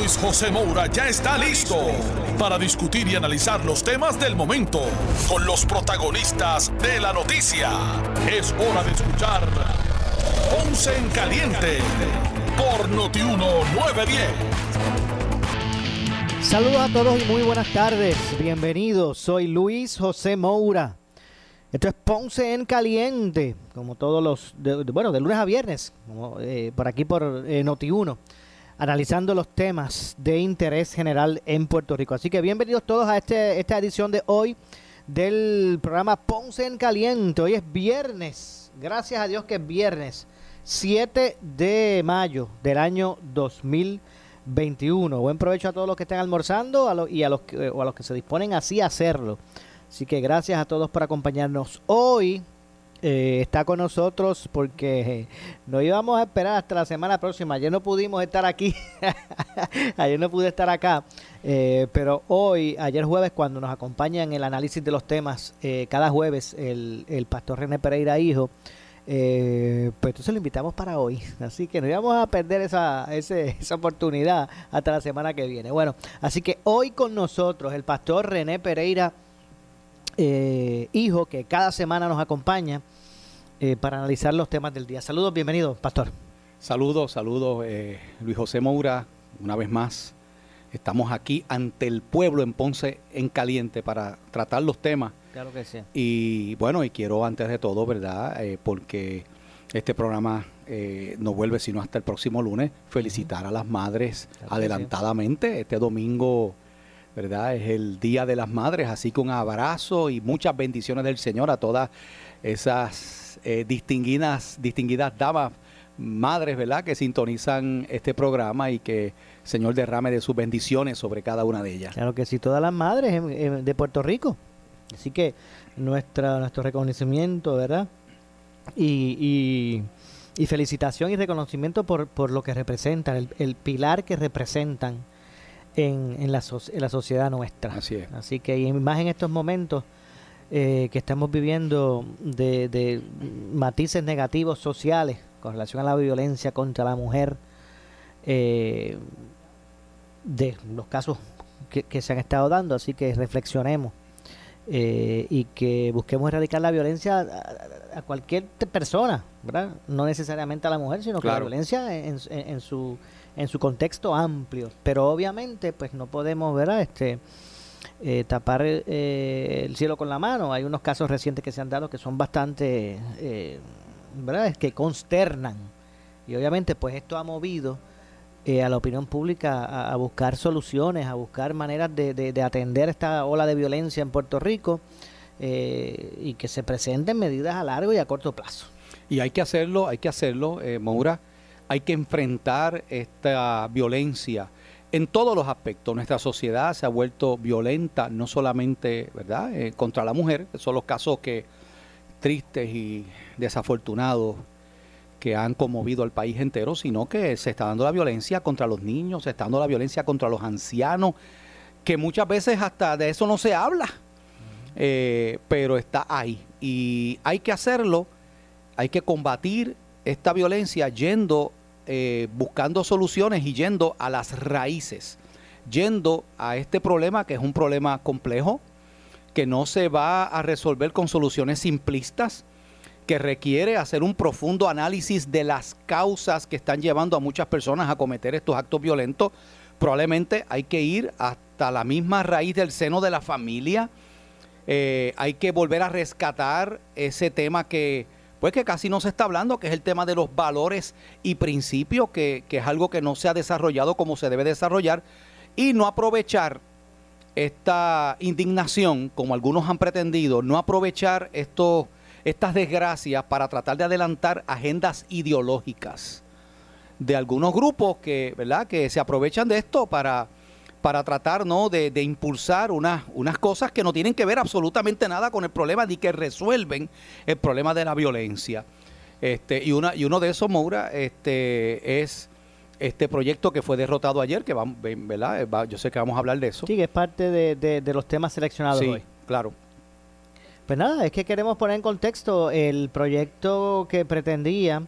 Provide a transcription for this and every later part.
Luis José Moura ya está listo para discutir y analizar los temas del momento con los protagonistas de la noticia. Es hora de escuchar Ponce en Caliente por Notiuno 910. Saludos a todos y muy buenas tardes. Bienvenidos. Soy Luis José Moura. Esto es Ponce en Caliente, como todos los, bueno, de lunes a viernes, eh, por aquí por eh, Noti1, analizando los temas de interés general en Puerto Rico. Así que bienvenidos todos a este, esta edición de hoy del programa Ponce en Caliente. Hoy es viernes, gracias a Dios que es viernes, 7 de mayo del año 2021. Buen provecho a todos los que estén almorzando y a los, o a los que se disponen así a hacerlo. Así que gracias a todos por acompañarnos. Hoy eh, está con nosotros porque no íbamos a esperar hasta la semana próxima. Ayer no pudimos estar aquí. ayer no pude estar acá. Eh, pero hoy, ayer jueves, cuando nos acompaña en el análisis de los temas, eh, cada jueves, el, el pastor René Pereira Hijo. pues entonces lo invitamos para hoy. Así que no íbamos a perder esa, esa oportunidad hasta la semana que viene. Bueno, así que hoy con nosotros el pastor René Pereira eh, hijo que cada semana nos acompaña eh, para analizar los temas del día. Saludos, bienvenido, pastor. Saludos, saludos, eh, Luis José Moura, una vez más. Estamos aquí ante el pueblo en Ponce en caliente para tratar los temas. Claro que sí. Y bueno, y quiero antes de todo, ¿verdad? porque este programa no vuelve sino hasta el próximo lunes, felicitar a las madres adelantadamente. Este domingo ¿verdad? Es el Día de las Madres, así que un abrazo y muchas bendiciones del Señor a todas esas eh, distinguidas, distinguidas damas, madres, ¿verdad? Que sintonizan este programa y que Señor derrame de sus bendiciones sobre cada una de ellas. Claro que sí, todas las madres de Puerto Rico. Así que nuestra, nuestro reconocimiento, ¿verdad? Y, y, felicitación y reconocimiento por, por lo que representan, el pilar que representan en, en, la, en la sociedad nuestra. Así es. Así que más en estos momentos eh, que estamos viviendo de, de, matices negativos sociales con relación a la violencia contra la mujer, eh, de los casos que, se han estado dando, así que reflexionemos eh, y que busquemos erradicar la violencia a, cualquier persona, ¿verdad? No necesariamente a la mujer, sino que la violencia en, en su en su contexto amplio. Pero obviamente, pues no podemos, ¿verdad? Este, eh, tapar eh, el cielo con la mano. Hay unos casos recientes que se han dado que son bastante, eh, ¿verdad? Que consternan. Y obviamente, pues esto ha movido a la opinión pública a, buscar soluciones, a buscar maneras de, de, atender esta ola de violencia en Puerto Rico y que se presenten medidas a largo y a corto plazo. Y hay que hacerlo, hay que hacerlo, Moura, hay que enfrentar esta violencia en todos los aspectos. Nuestra sociedad se ha vuelto violenta, no solamente ¿verdad? Eh, contra la mujer, son los casos que tristes y desafortunados que han conmovido al país entero, sino que se está dando la violencia contra los niños, se está dando la violencia contra los ancianos, que muchas veces hasta de eso no se habla, eh, pero está ahí. Y hay que hacerlo, hay que combatir esta violencia yendo eh, buscando soluciones y yendo a las raíces, yendo a este problema que es un problema complejo, que no se va a resolver con soluciones simplistas, que requiere hacer un profundo análisis de las causas que están llevando a muchas personas a cometer estos actos violentos. Probablemente hay que ir hasta la misma raíz del seno de la familia. Eh, hay que volver a rescatar ese tema que pues que casi no se está hablando, que es el tema de los valores y principios, que, es algo que no se ha desarrollado como se debe desarrollar, y no aprovechar esta indignación, como algunos han pretendido, no aprovechar estos, estas desgracias para tratar de adelantar agendas ideológicas de algunos grupos que, ¿verdad? que se aprovechan de esto para, para tratar ¿no? de, de impulsar unas, unas cosas que no tienen que ver absolutamente nada con el problema ni que resuelven el problema de la violencia. Este, y, una, y uno de esos, Moura, este, es este proyecto que fue derrotado ayer, que ¿verdad? Va- yo sé que vamos a hablar de eso. Sí, que es parte de, de- de los temas seleccionados Sí, hoy. claro. Pues nada, es que queremos poner en contexto el proyecto que pretendía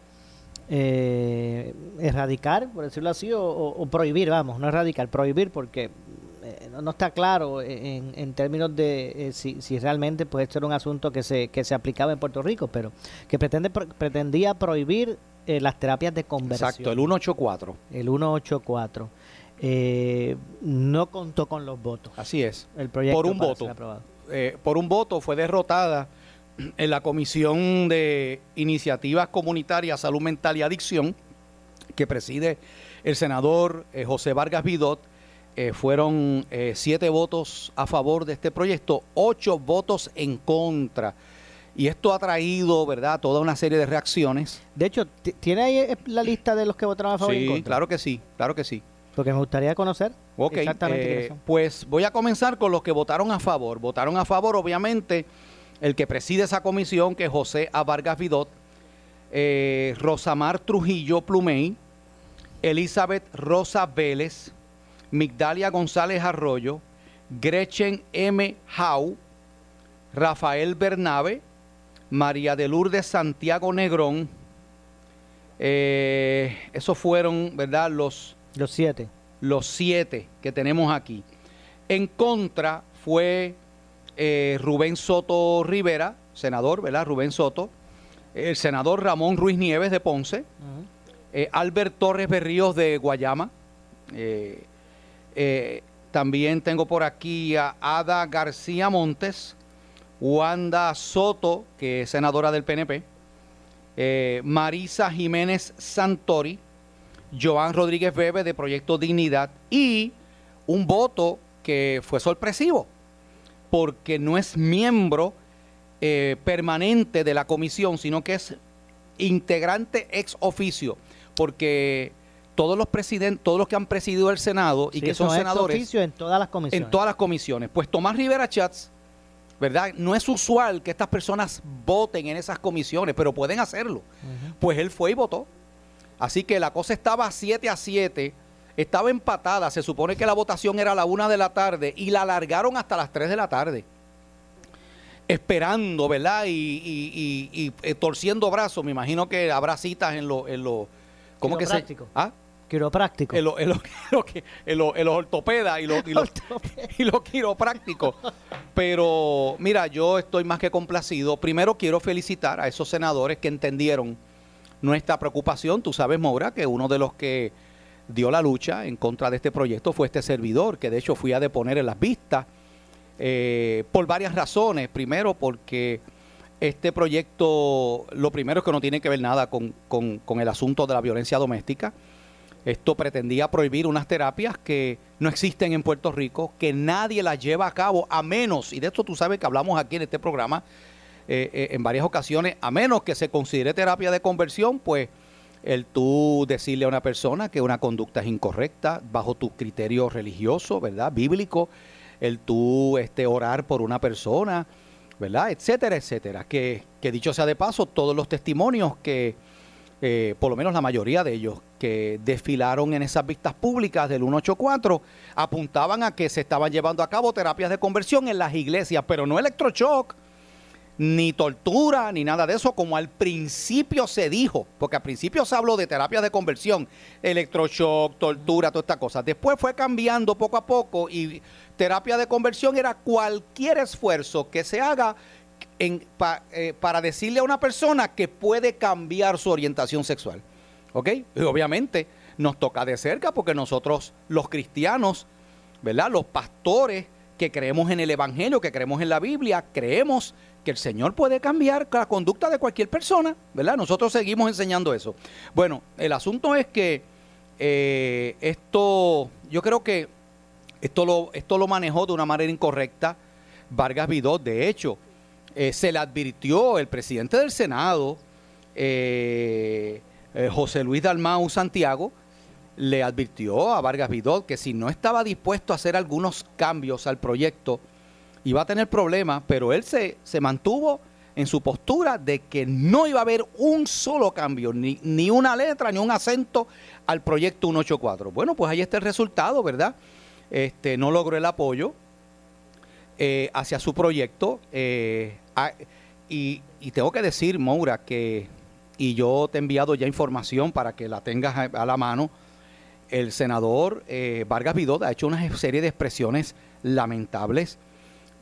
eh, erradicar, por decirlo así, o, o- prohibir, vamos, no erradicar, prohibir porque eh, no, no está claro en, en términos de eh, si, si realmente pues esto era un asunto que se, que se aplicaba en Puerto Rico, pero que pretende, pro- pretendía prohibir eh, las terapias de conversión. Exacto, el 184. el 184. Eh, no contó con los votos. Así es. El proyecto Por un voto. aprobado. por un voto fue derrotada en la Comisión de Iniciativas Comunitarias, Salud Mental y Adicción, que preside el senador eh, José Vargas Vidot. Eh, fueron eh, siete votos a favor de este proyecto, ocho votos en contra. Y esto ha traído, ¿verdad?, toda una serie de reacciones. De hecho, ti- ¿tiene ahí la lista de los que votaron a favor y en Sí, contra? claro que sí, claro que sí. Porque me gustaría conocer Ok, exactamente quiénes son. pues voy a comenzar con los que votaron a favor. Votaron a favor, obviamente, el que preside esa comisión, que es José A. Vargas Vidot, eh, Rosamar Trujillo Plumey, Elizabeth Rosa Vélez, Migdalia González Arroyo, Gretchen M. Jau, Rafael Bernabe, María de Lourdes Santiago Negrón. Eh, esos fueron, ¿verdad?, los Los siete. los siete que tenemos aquí. En contra fue eh, Rubén Soto Rivera, senador, ¿verdad? Rubén Soto, el senador Ramón Ruiz Nieves de Ponce, eh, Albert Torres Berríos de Guayama, eh, también tengo por aquí a Ada García Montes, Wanda Soto, que es senadora del PNP, Marisa Jiménez Santori, Joan Rodríguez Bebe de Proyecto Dignidad. Y un voto que fue sorpresivo porque no es miembro eh, permanente de la comisión, sino que es integrante ex oficio, porque todos los presidentes, todos los que han presidido el Senado y Sí, que son ex senadores oficio en todas las comisiones. en todas las comisiones. Pues Tomás Rivera Chats, ¿verdad? No es usual que estas personas voten en esas comisiones, pero pueden hacerlo. Pues él fue y votó. Así que la cosa estaba 7 a 7, estaba empatada. Se supone que la votación era a la 1 de la tarde y la alargaron hasta las 3 de la tarde. Esperando, ¿verdad? Y, y- y- y, eh, torciendo brazos. Me imagino que habrá citas en los. En lo, ¿Cómo que se. ¿Ah? Quiropráctico. en los en lo, en lo en ortopedas y los, y los, quiroprácticos. Pero mira, yo estoy más que complacido. Primero quiero felicitar a esos senadores que entendieron nuestra preocupación. Tú sabes, Maura, que uno de los que dio la lucha en contra de este proyecto fue este servidor, que de hecho fui a deponer en las vistas eh, por varias razones. Primero, porque este proyecto, lo primero es que no tiene que ver nada con, con- con el asunto de la violencia doméstica. Esto pretendía prohibir unas terapias que no existen en Puerto Rico, que nadie las lleva a cabo, a menos, y de esto tú sabes que hablamos aquí en este programa eh, eh, en varias ocasiones, a menos que se considere terapia de conversión, pues el tú decirle a una persona que una conducta es incorrecta bajo tu criterio religioso, ¿verdad? Bíblico, el tú este, orar por una persona, ¿verdad? Etcétera, etcétera. Que, que dicho sea de paso, todos los testimonios que, eh, por lo menos la mayoría de ellos, que desfilaron en esas vistas públicas del 184, apuntaban a que se estaban llevando a cabo terapias de conversión en las iglesias, pero no electroshock, ni tortura, ni nada de eso, como al principio se dijo, porque al principio se habló de terapias de conversión, electroshock, tortura, toda esta cosa. Después fue cambiando poco a poco y terapia de conversión era cualquier esfuerzo que se haga en- eh, para decirle a una persona que puede cambiar su orientación sexual. ¿Ok? Y obviamente nos toca de cerca porque nosotros, los cristianos, ¿verdad? Los pastores que creemos en el Evangelio, que creemos en la Biblia, creemos que el Señor puede cambiar la conducta de cualquier persona, ¿verdad? Nosotros seguimos enseñando eso. Bueno, el asunto es que eh, esto, yo creo que esto lo, esto lo manejó de una manera incorrecta Vargas Vidot. De hecho, eh, se le advirtió el presidente del Senado, eh, José Luis Dalmau Santiago, le advirtió a Vargas Vidot que si no estaba dispuesto a hacer algunos cambios al proyecto, iba a tener problemas, pero él se, se mantuvo en su postura de que no iba a haber un solo cambio, ni, ni una letra, ni un acento al proyecto 184. Bueno, pues ahí está el resultado, ¿verdad? Este, no logró el apoyo eh, hacia su proyecto. eh, y, y tengo que decir, Moura, que, y yo te he enviado ya información para que la tengas a la mano, el senador eh, Vargas Vidot ha hecho una serie de expresiones lamentables.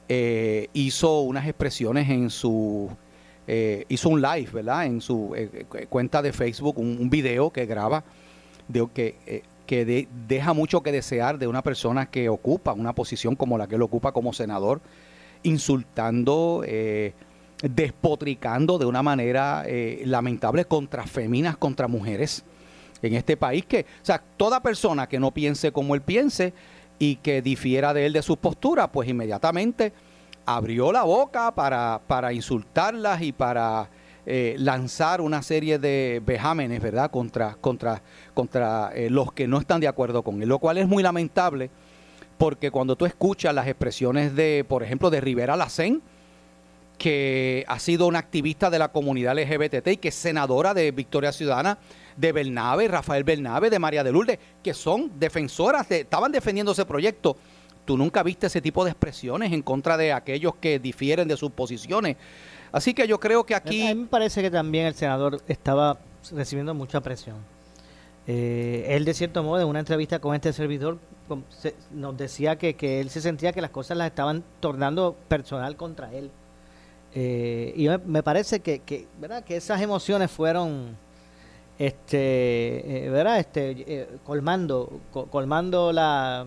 Eh, hizo unas expresiones en su eh, hizo un live, ¿verdad? En su eh, cu- cuenta de Facebook, un, video que graba de, que, eh, que de- deja mucho que desear de una persona que ocupa una posición como la que él ocupa como senador, insultando, eh, despotricando de una manera eh, lamentable contra féminas, contra mujeres en este país que, o sea, toda persona que no piense como él piense y que difiera de él de sus posturas, pues inmediatamente abrió la boca para, para insultarlas y para eh, lanzar una serie de vejámenes, ¿verdad?, contra, contra, contra eh, los que no están de acuerdo con él, lo cual es muy lamentable porque cuando tú escuchas las expresiones de, por ejemplo, de Rivera Lacén, que ha sido una activista de la comunidad LGBT y que es senadora de Victoria Ciudadana, de Bernabe, Rafael Bernabe, de María de Lourdes, que son defensoras, de, estaban defendiendo ese proyecto. Tú nunca viste ese tipo de expresiones en contra de aquellos que difieren de sus posiciones. Así que yo creo que A mí aquí... me parece que también el senador estaba recibiendo mucha presión. Eh, él, de cierto modo, en una entrevista con este servidor, nos decía que, que él se sentía que las cosas las estaban tornando personal contra él. Eh, y me, me parece que, que, ¿verdad? que esas emociones fueron este, eh, ¿verdad? Este, eh, colmando, co- colmando la,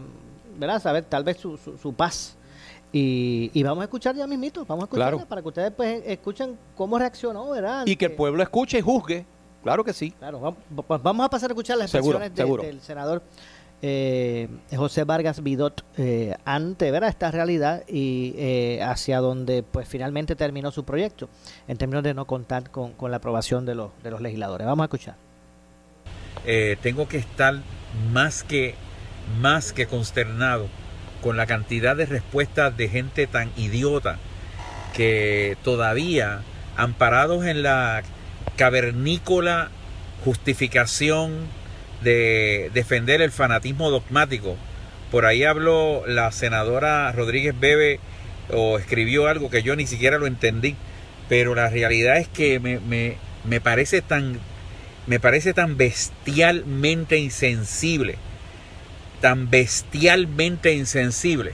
¿verdad? Saber, tal vez su, su, su paz. Y, y vamos a escuchar ya mismito, vamos a escuchar Claro. para que ustedes pues escuchen cómo reaccionó, ¿verdad? Y que el pueblo escuche y juzgue. Claro que sí. Claro, vam- va- vamos a pasar a escuchar las Seguro, expresiones de- seguro. del senador eh, José Vargas Vidot eh, ante ¿verdad? esta realidad y eh, hacia donde pues finalmente terminó su proyecto en términos de no contar con, la aprobación de los, de los legisladores. Vamos a escuchar. tengo que estar más que, más que consternado con la cantidad de respuestas de gente tan idiota que todavía, amparados en la cavernícola justificación de defender el fanatismo dogmático, por ahí habló la senadora Rodríguez Bebe o escribió algo que yo ni siquiera lo entendí, pero la realidad es que me, me, me parece tan me parece tan bestialmente insensible, tan bestialmente insensible,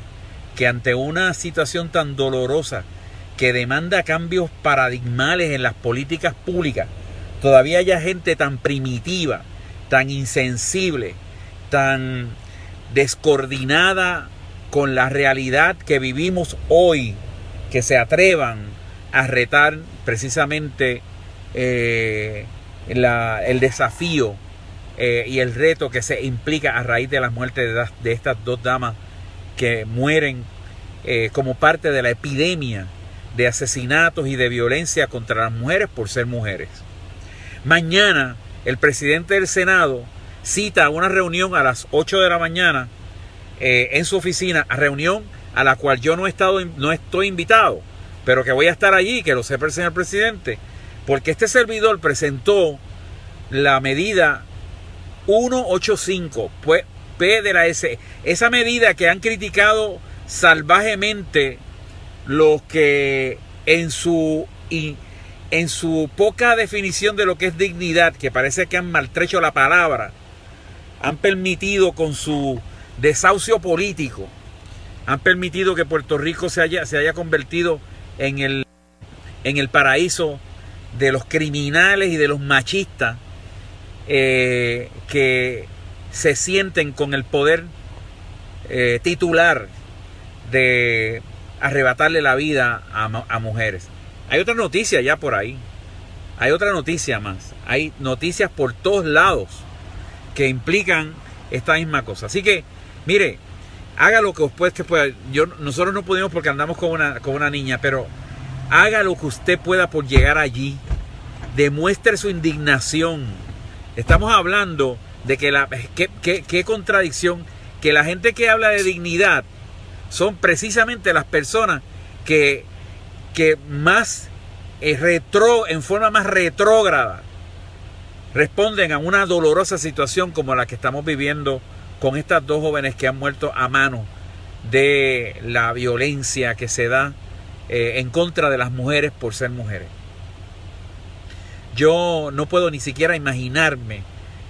que ante una situación tan dolorosa que demanda cambios paradigmales en las políticas públicas, todavía haya gente tan primitiva, tan insensible, tan descoordinada con la realidad que vivimos hoy, que se atrevan a retar precisamente eh, el desafío eh, y el reto que se implica a raíz de la muerte de estas dos damas que mueren eh, como parte de la epidemia de asesinatos y de violencia contra las mujeres por ser mujeres. Mañana el presidente del Senado cita una reunión a las 8 de la mañana eh, en su oficina, a reunión a la cual yo no he estado, no estoy invitado, pero que voy a estar allí, que lo sepa el señor presidente, porque este servidor presentó la medida 185 pues, P de la S, esa medida que han criticado salvajemente los que en su en su poca definición de lo que es dignidad, que parece que han maltrecho la palabra, han permitido con su desahucio político, han permitido que Puerto Rico se haya, se haya convertido en el, en el paraíso de los criminales y de los machistas eh, que se sienten con el poder eh, titular de arrebatarle la vida a, mu- a mujeres. Hay otra noticia ya por ahí. Hay otra noticia más. Hay noticias por todos lados que implican esta misma cosa. Así que, mire, haga lo que usted que pueda. Yo, nosotros no pudimos porque andamos con una, una niña, pero haga lo que usted pueda por llegar allí. Demuestre su indignación. Estamos hablando de que la... Qué, qué contradicción, que la gente que habla de dignidad son precisamente las personas que, que más eh, retro, en forma más retrógrada responden a una dolorosa situación como la que estamos viviendo con estas dos jóvenes que han muerto a mano de la violencia que se da eh, en contra de las mujeres por ser mujeres. Yo no puedo ni siquiera imaginarme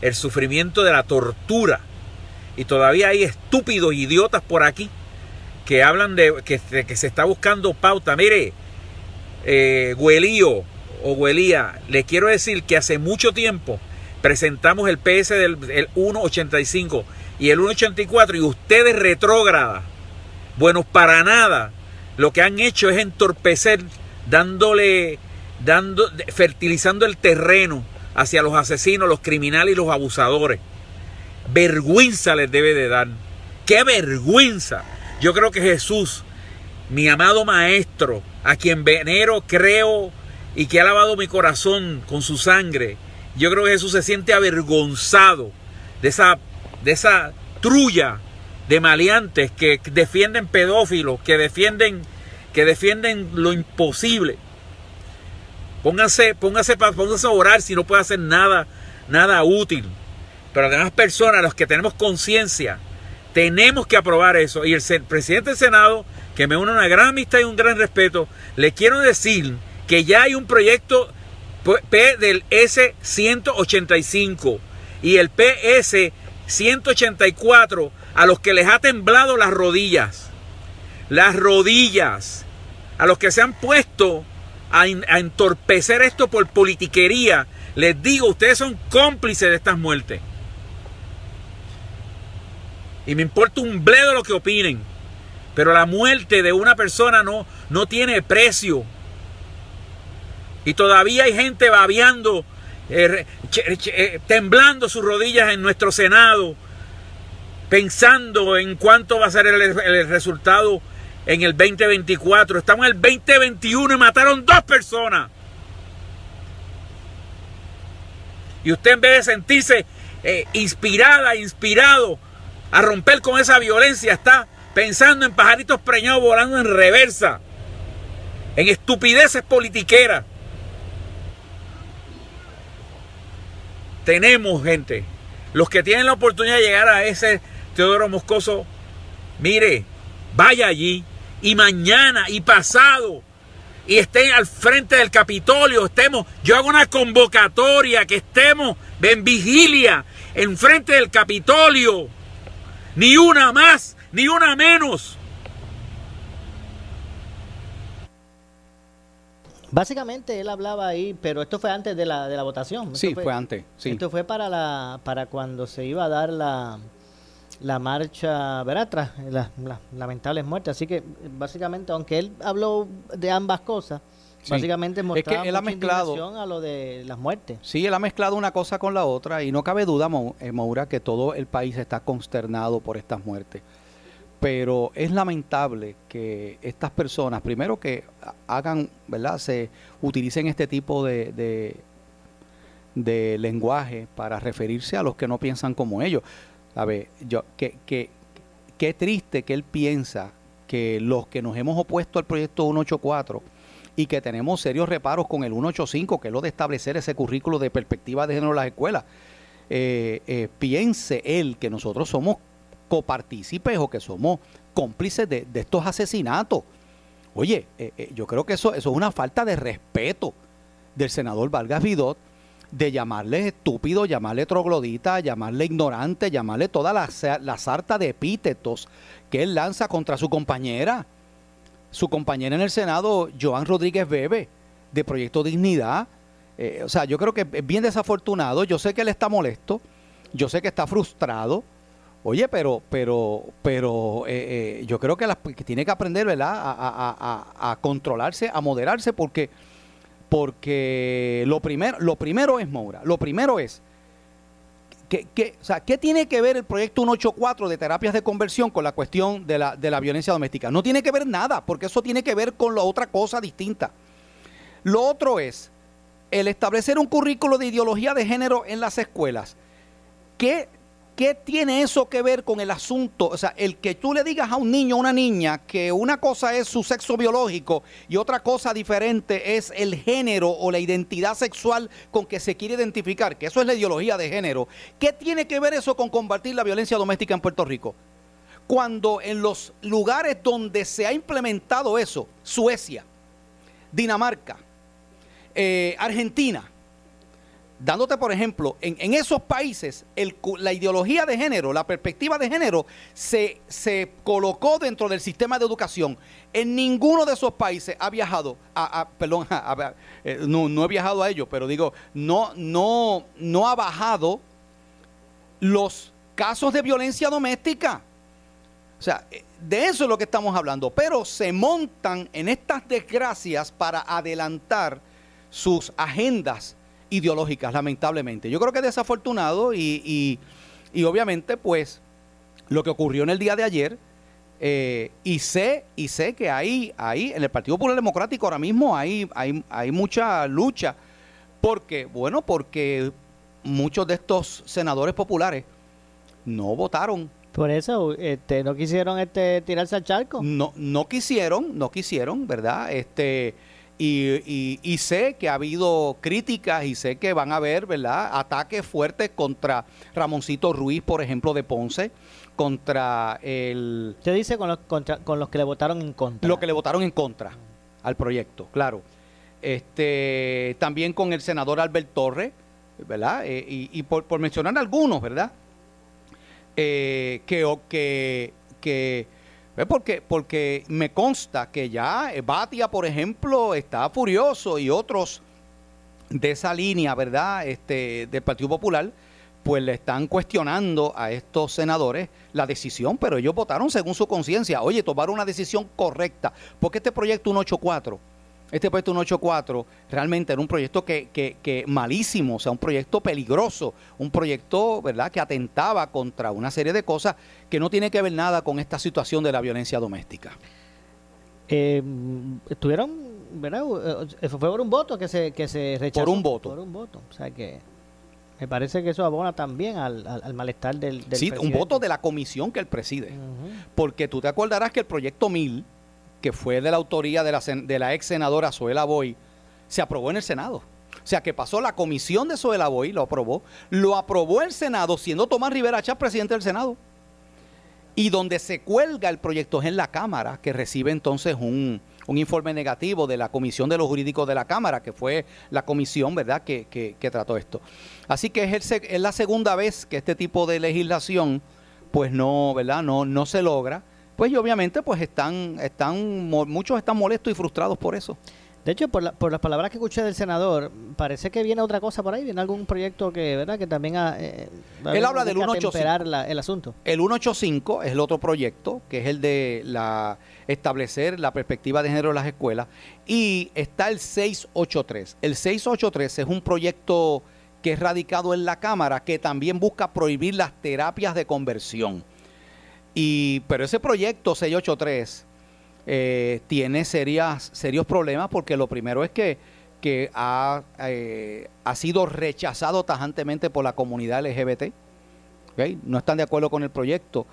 el sufrimiento de la tortura. Y todavía hay estúpidos idiotas por aquí que hablan de que, de que se está buscando pauta. Mire, eh, o Güelía, le quiero decir que hace mucho tiempo presentamos el PS del el 1.85 y el 1.84 y ustedes retrógradas, buenos para nada, lo que han hecho es entorpecer, dándole, dando, fertilizando el terreno hacia los asesinos, los criminales y los abusadores. Vergüenza les debe de dar. ¡Qué vergüenza! Yo creo que Jesús, mi amado Maestro, a quien venero, creo y que ha lavado mi corazón con su sangre, yo creo que Jesús se siente avergonzado de esa, de esa trulla de maleantes que defienden pedófilos, que defienden, que defienden lo imposible. Póngase, póngase, póngase a orar si no puede hacer nada, nada útil. Pero además personas, los que tenemos conciencia, tenemos que aprobar eso. Y el presidente del Senado, que me une una gran amistad y un gran respeto, le quiero decir que ya hay un proyecto P del S-185 y el PS-184 a los que les ha temblado las rodillas. Las rodillas. A los que se han puesto a, a entorpecer esto por politiquería. Les digo, ustedes son cómplices de estas muertes. Y me importa un bledo lo que opinen. Pero la muerte de una persona no, no tiene precio. Y todavía hay gente babeando, eh, eh, temblando sus rodillas en nuestro Senado, pensando en cuánto va a ser el, resultado en el 2024. Estamos en el 2021 y mataron dos personas. Y usted en vez de sentirse eh, inspirada, inspirado a romper con esa violencia, está pensando en pajaritos preñados volando en reversa, en estupideces politiqueras. Tenemos gente, los que tienen la oportunidad de llegar a ese Teodoro Moscoso, mire, vaya allí y mañana y pasado y estén al frente del Capitolio, estemos, yo hago una convocatoria que estemos en vigilia en frente del Capitolio. Ni una más, ni una menos. Básicamente él hablaba ahí, pero esto fue antes de la, de la votación. Esto Sí, fue, fue antes. Sí. Esto fue para la para cuando se iba a dar la, la marcha, ¿verdad? Tras las, las lamentables muertes. Así que básicamente, aunque él habló de ambas cosas, Sí. básicamente Es que mostraba él ha mezclado- a lo de las muertes. Sí, él ha mezclado una cosa con la otra y no cabe duda, eh, Moura, que todo el país está consternado por estas muertes. Pero es lamentable que estas personas, primero que ha- hagan, ¿verdad? Se utilicen este tipo de, de, de lenguaje para referirse a los que no piensan como ellos. A ver, yo, que, que, qué triste que él piensa que los que nos hemos opuesto al proyecto 184 y que tenemos serios reparos con el 185, que es lo de establecer ese currículo de perspectiva de género en las escuelas, eh, eh, piense él que nosotros somos copartícipes o que somos cómplices de, estos asesinatos. Oye, eh, eh, yo creo que eso, eso es una falta de respeto del senador Vargas Vidot de llamarle estúpido, llamarle troglodita, llamarle ignorante, llamarle toda la, la sarta de epítetos que él lanza contra su compañera su compañera en el Senado, Joan Rodríguez Bebe, de Proyecto Dignidad. Eh, o sea, yo creo que es bien desafortunado. Yo sé que él está molesto, yo sé que está frustrado. Oye, pero, pero, pero eh, eh, yo creo que, que tiene que aprender, ¿verdad? A controlarse, a moderarse, porque, porque lo primero, lo primero es Moura. Lo primero es ¿Qué, qué- o sea, ¿qué tiene que ver el proyecto 184 de terapias de conversión con la cuestión de la, de la violencia doméstica? No tiene que ver nada, porque eso tiene que ver con la otra cosa distinta. Lo otro es el establecer un currículo de ideología de género en las escuelas. ¿qué, ¿qué tiene eso que ver con el asunto? O sea, el que tú le digas a un niño o una niña que una cosa es su sexo biológico y otra cosa diferente es el género o la identidad sexual con que se quiere identificar, que eso es la ideología de género. ¿Qué tiene que ver eso con combatir la violencia doméstica en Puerto Rico? Cuando en los lugares donde se ha implementado eso, Suecia, Dinamarca, eh, Argentina, dándote por ejemplo, en, esos países la ideología de género, la perspectiva de género se, se, colocó dentro del sistema de educación. En ninguno de esos países ha viajado, a, perdón, eh, no, no, he viajado a ellos, pero digo, no, no, no ha bajado los casos de violencia doméstica. O sea, eh, de eso es lo que estamos hablando, pero se montan en estas desgracias para adelantar sus agendas ideológicas, lamentablemente. Yo creo que es desafortunado y, obviamente pues lo que ocurrió en el día de ayer, eh, y sé, y sé que ahí, ahí en el Partido Popular Democrático ahora mismo hay, hay, hay mucha lucha. porque Bueno, porque muchos de estos senadores populares no votaron por eso, este, no quisieron este, tirarse al charco. No, no quisieron, no quisieron, ¿verdad? Este, y, y, sé que ha habido críticas y sé que van a haber, ¿verdad? Ataques fuertes contra Ramoncito Ruiz, por ejemplo, de Ponce, contra el... Se dice con los, contra, con los que le votaron en contra. Lo que le votaron en contra al proyecto, claro. Este, también con el senador Albert Torres, ¿verdad? Eh, y, y por, por mencionar algunos, ¿verdad? Eh, que, que, que porque, porque me consta que ya Batia, por ejemplo, está furioso y otros de esa línea, ¿verdad? Este, del Partido Popular, pues le están cuestionando a estos senadores la decisión, pero ellos votaron según su conciencia. Oye, tomaron una decisión correcta, porque este proyecto 184 este proyecto 184 realmente era un proyecto que, que, malísimo, o sea, un proyecto peligroso, un proyecto, ¿verdad?, que atentaba contra una serie de cosas que no tiene que ver nada con esta situación de la violencia doméstica. Eh, estuvieron, ¿verdad? Eh, fue por un voto que se, que se rechazó. Por un voto. Por un voto. O sea que me parece que eso abona también al, al, malestar del, del Sí, un voto de la comisión que él preside. Porque tú te acordarás que el proyecto 1000 que fue de la autoría de la, de la ex senadora Zoela Boy, se aprobó en el Senado. O sea, que pasó la comisión de Zoela Boy, lo aprobó, lo aprobó el Senado, siendo Tomás Rivera Chávez presidente del Senado. Y donde se cuelga el proyecto es en la Cámara, que recibe entonces un, informe negativo de la Comisión de los Jurídicos de la Cámara, que fue la comisión, ¿verdad?, que, que, trató esto. Así que es, el, es la segunda vez que este tipo de legislación, pues no, ¿verdad?, no, no se logra pues y obviamente pues están, están, muchos están molestos y frustrados por eso. De hecho, por, por las palabras que escuché del senador, parece que viene otra cosa por ahí, viene algún proyecto que, ¿verdad? Que también ha, eh, Él habla del 185. el asunto. El 185 es el otro proyecto, que es el de la establecer la perspectiva de género en las escuelas. Y está el 683. El 683 es un proyecto que es radicado en la Cámara que también busca prohibir las terapias de conversión. Y, pero ese proyecto 683 eh, tiene serias, serios problemas porque lo primero es que, ha, eh, ha sido rechazado tajantemente por la comunidad LGBT. No están de acuerdo con el proyecto.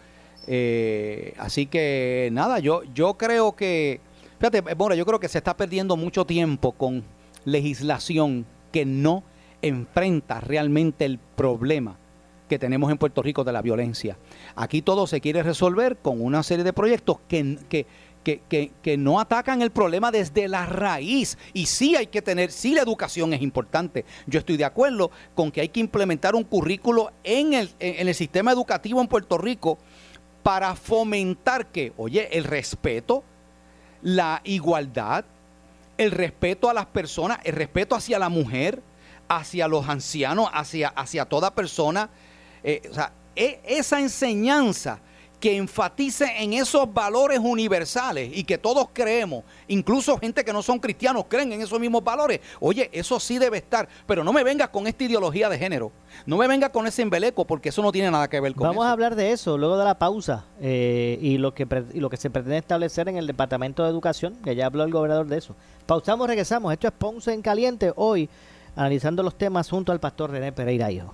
Eh, así que nada, yo, yo creo que, fíjate, bueno, yo creo que se está perdiendo mucho tiempo con legislación que no enfrenta realmente el problema que tenemos en Puerto Rico de la violencia. Aquí todo se quiere resolver con una serie de proyectos que, que, que, no atacan el problema desde la raíz. Y sí hay que tener, sí la educación es importante. Yo estoy de acuerdo con que hay que implementar un currículo en el, en el sistema educativo en Puerto Rico para fomentar que, oye, el respeto, la igualdad, el respeto a las personas, el respeto hacia la mujer, hacia los ancianos, hacia, hacia toda persona eh, o sea, e, esa enseñanza que enfatice en esos valores universales y que todos creemos, incluso gente que no son cristianos creen en esos mismos valores. Oye, eso sí debe estar, pero no me vengas con esta ideología de género, no me vengas con ese embeleco porque eso no tiene nada que ver con Vamos a hablar de eso luego de la pausa eh, y, lo que, y lo que se pretende establecer en el Departamento de Educación, que ya habló el gobernador de eso. Pausamos, regresamos. Esto es Ponce en Caliente hoy, analizando los temas junto al pastor René Pereira Hijo.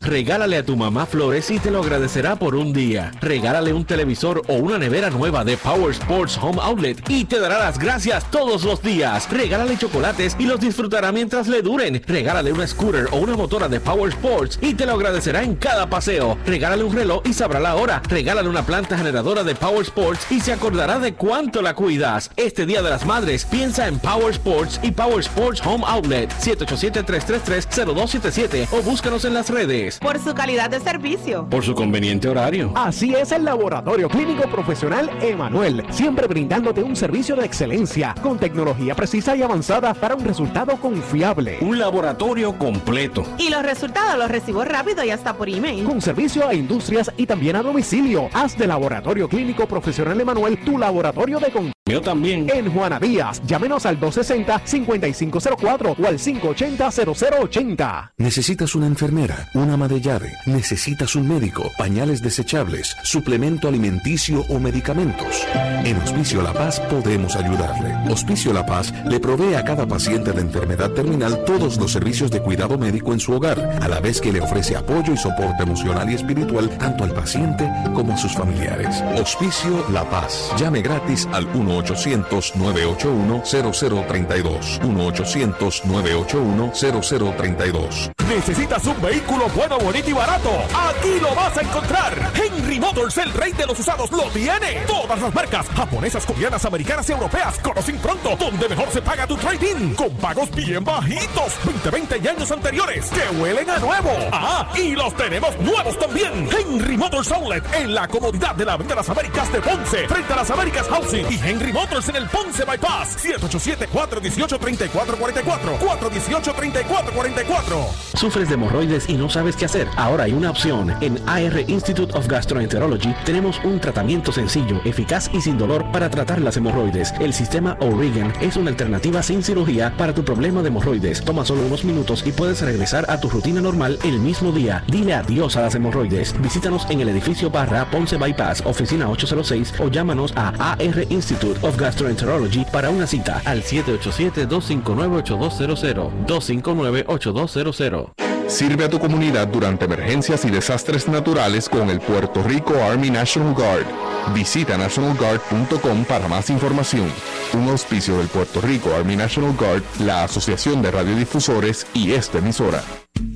Regálale a tu mamá flores y te lo agradecerá por un día. Regálale un televisor o una nevera nueva de Power Sports Home Outlet y te dará las gracias todos los días. Regálale chocolates y los disfrutará mientras le duren. Regálale una scooter o una motora de Power Sports y te lo agradecerá en cada paseo. Regálale un reloj y sabrá la hora. Regálale una planta generadora de Power Sports y se acordará de cuánto la cuidas. Este Día de las Madres piensa en Power Sports y Power Sports Home Outlet 787-333-0277 o búscanos en las redes. Por su calidad de servicio. Por su conveniente horario. Así es el Laboratorio Clínico Profesional Emanuel, siempre brindándote un servicio de excelencia con tecnología precisa y avanzada para un resultado confiable. Un laboratorio completo. Y los resultados los recibo rápido y hasta por email. Con servicio a industrias y también a domicilio. Haz de Laboratorio Clínico Profesional Emanuel tu laboratorio de con Yo también. en Juana Díaz. Llámenos al 260-5504 o al 580-0080. Necesitas una enfermera, una ama de llave, necesitas un médico, pañales desechables, suplemento alimenticio o medicamentos. En Hospicio La Paz podemos ayudarle. Hospicio La Paz le provee a cada paciente de enfermedad terminal todos los servicios de cuidado médico en su hogar, a la vez que le ofrece apoyo y soporte emocional y espiritual tanto al paciente como a sus familiares. Hospicio La Paz. Llame gratis al 1-800-981-0032. 1-800-981-0032. ¿Necesitas un vehículo bueno, bonito y barato? Aquí lo vas a encontrar. Henry Motors, el rey de los usados, lo tiene. Todas las marcas japonesas, coreanas, americanas y europeas. Conocen pronto donde mejor se paga tu trading. Con pagos bien bajitos. 20, 20 y años anteriores que huelen a nuevo. Ah, y los tenemos nuevos también. Henry Motors Outlet en la comodidad de la Avenida Las Américas de Ponce. Frente a las Américas Housing. Y Henry Motors en el Ponce Bypass. 787-418-3444. 418-3444. ¿Sufres de hemorroides y no sabes qué hacer? Ahora hay una opción. En AR Institute of Gastroenterology tenemos un tratamiento sencillo, eficaz y sin dolor para tratar las hemorroides. El sistema O'Regan es una alternativa sin cirugía para tu problema de hemorroides. Toma solo unos minutos y puedes regresar a tu rutina normal el mismo día. Dile adiós a las hemorroides. Visítanos en el edificio Barra Ponce Bypass, oficina 806 o llámanos a AR Institute of Gastroenterology para una cita al 787-259-8200. 259-8200. Sirve a tu comunidad durante emergencias y desastres naturales con el Puerto Rico Army National Guard. Visita nationalguard.com para más información. Un auspicio del Puerto Rico Army National Guard, la Asociación de Radiodifusores y esta emisora.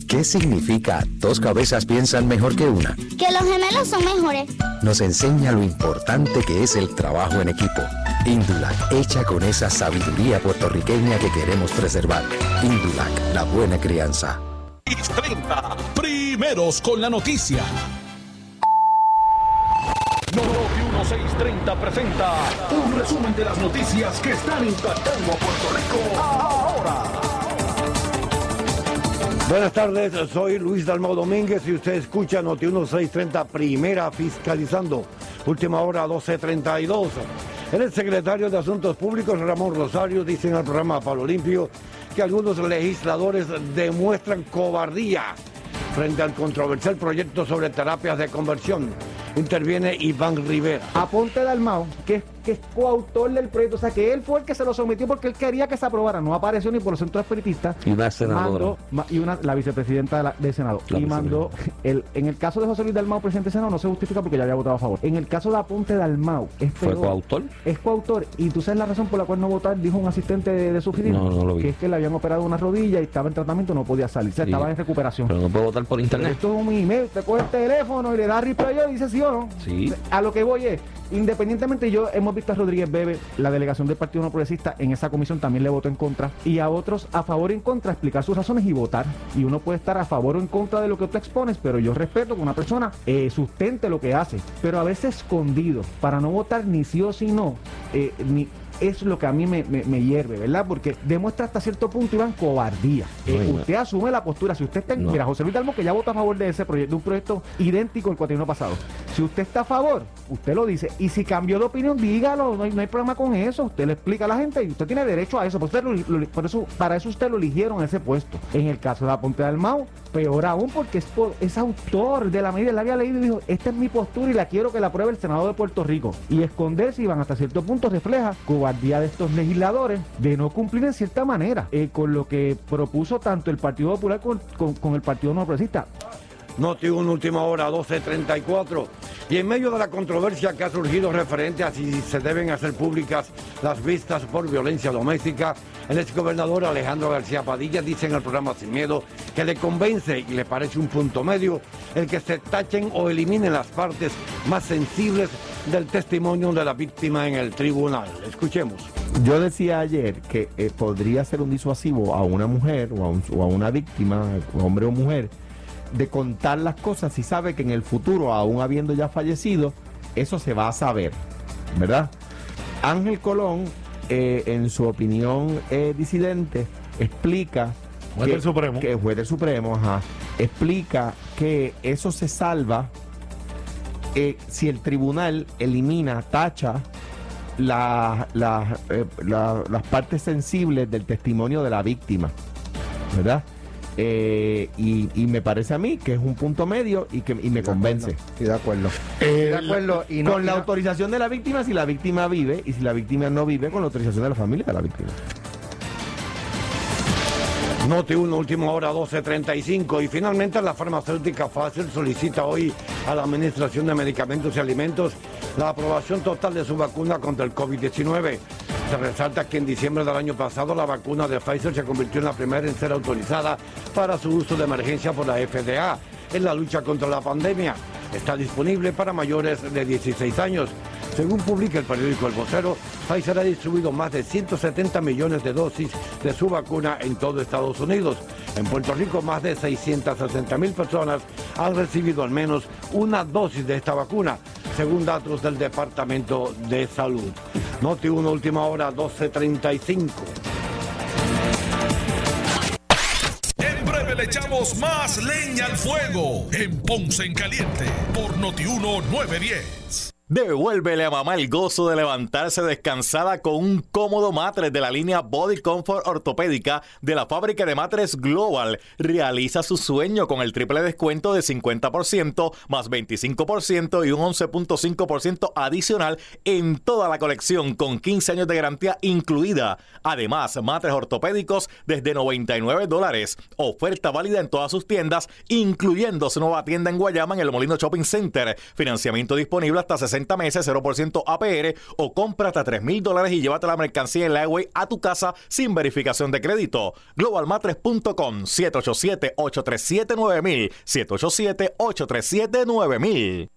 ¿Qué significa dos cabezas piensan mejor que una? Que los gemelos son mejores. Nos enseña lo importante que es el trabajo en equipo. Indulac, hecha con esa sabiduría puertorriqueña que queremos preservar. Indulac, la buena crianza. 30. Primeros con la noticia. Noti 1630 presenta un resumen de las noticias que están impactando a Puerto Rico ahora. Buenas tardes, soy Luis Dalmau Domínguez y usted escucha Noti 1630 Primera Fiscalizando, última hora 1232. El secretario de Asuntos Públicos Ramón Rosario dice en el programa Palo Limpio que algunos legisladores demuestran cobardía frente al controversial proyecto sobre terapias de conversión. Interviene Iván Rivera. Aponte Dalmao, que es, que es coautor del proyecto, o sea que él fue el que se lo sometió porque él quería que se aprobara, no apareció ni por los centros espiritistas. Y una senadora. Mandó- y una, la vicepresidenta de la- del Senado. La y mandó, el, en el caso de José Luis Dalmao, presidente del Senado, no se justifica porque ya había votado a favor. En el caso de Aponte Dalmao, es ¿Fue peor. coautor? Es coautor. Y tú sabes la razón por la cual no votar, dijo un asistente de, de su. No, no lo vi. Que es que le habían operado una rodilla y estaba en tratamiento, no podía salir. O sea, Sí. estaba en recuperación. Pero no puedo votar por internet. esto es un email, te coge el teléfono y le da replay y dice sí no. Sí. A lo que voy es, independientemente yo hemos visto a Rodríguez Bebe, la delegación del Partido No Progresista en esa comisión también le votó en contra y a otros a favor y en contra explicar sus razones y votar. Y uno puede estar a favor o en contra de lo que tú expones, pero yo respeto que una persona eh, sustente lo que hace, pero a veces escondido para no votar ni sí o sí no, eh, ni es lo que a mí me, me- me hierve, ¿verdad? Porque demuestra hasta cierto punto, Iván, cobardía. Eh, No, no. usted asume la postura. Si usted está en. No. Mira, José Luis Dalmo, que ya votó a favor de ese proyecto, de un proyecto idéntico al cuatrienio pasado. Si usted está a favor, usted lo dice. Y si cambió de opinión, dígalo. No hay, problema con eso. Usted le explica a la gente y usted tiene derecho a eso. Por, usted lo- lo- por eso, para eso usted lo eligieron en ese puesto. En el caso de la Ponte del Mau, peor aún porque es, por- es autor de la medida. La había leído y dijo: Esta es mi postura y la quiero que la apruebe el Senado de Puerto Rico. Y esconderse, Iván, hasta cierto punto refleja cobardía de estos legisladores de no cumplir en cierta manera eh, con lo que propuso tanto el Partido Popular con, con- con el Partido No Progresista. Noti una última hora, 12.34. Y en medio de la controversia que ha surgido referente a si se deben hacer públicas las vistas por violencia doméstica, el exgobernador Alejandro García Padilla dice en el programa Sin Miedo que le convence y le parece un punto medio el que se tachen o eliminen las partes más sensibles del testimonio de la víctima en el tribunal. Escuchemos. Yo decía ayer que eh, podría ser un disuasivo a una mujer o a, un- o a una víctima, hombre o mujer, de contar las cosas si sabe que en el futuro, aún habiendo ya fallecido, eso se va a saber, ¿verdad? Ángel Colón, eh, en su opinión eh, disidente, explica... Juez del Supremo. Que juez del Supremo, ajá, explica que eso se salva eh, si el tribunal elimina, tacha la- la- eh, la- las partes sensibles del testimonio de la víctima, ¿verdad? Eh, y, y me parece a mí que es un punto medio y que y me convence. Estoy de acuerdo. de acuerdo, y no- con y la autorización de la víctima si la víctima vive y si la víctima no vive con la autorización de la familia de la víctima. Noti 1, última hora 12.35 y finalmente la farmacéutica Pfizer solicita hoy a la Administración de Medicamentos y Alimentos la aprobación total de su vacuna contra el COVID-19. Se resalta que en diciembre del año pasado la vacuna de Pfizer se convirtió en la primera en ser autorizada para su uso de emergencia por la FDA en la lucha contra la pandemia. Está disponible para mayores de 16 años. Según publica el periódico El Vocero, Pfizer ha distribuido más de 170 millones de dosis de su vacuna en todo Estados Unidos. En Puerto Rico, más de 660 mil personas han recibido al menos una dosis de esta vacuna, según datos del Departamento de Salud. Noti 1, última hora, 12.35. En breve le echamos más leña al fuego en Ponce en Caliente por Notiuno 910. Devuélvele a mamá el gozo de levantarse descansada con un cómodo matres de la línea Body Comfort Ortopédica de la fábrica de matres Global. Realiza su sueño con el triple descuento de 50% más 25% y un 11.5% adicional en toda la colección con 15 años de garantía incluida. Además, matres ortopédicos desde 99 dólares. Oferta válida en todas sus tiendas, incluyendo su nueva tienda en Guayama en el Molino Shopping Center. Financiamiento disponible hasta 60 meses, 0% APR o compra hasta 3 mil dólares y llévate la mercancía en la a tu casa sin verificación de crédito. Globalmatres.com 787-837-9000 787-837-9000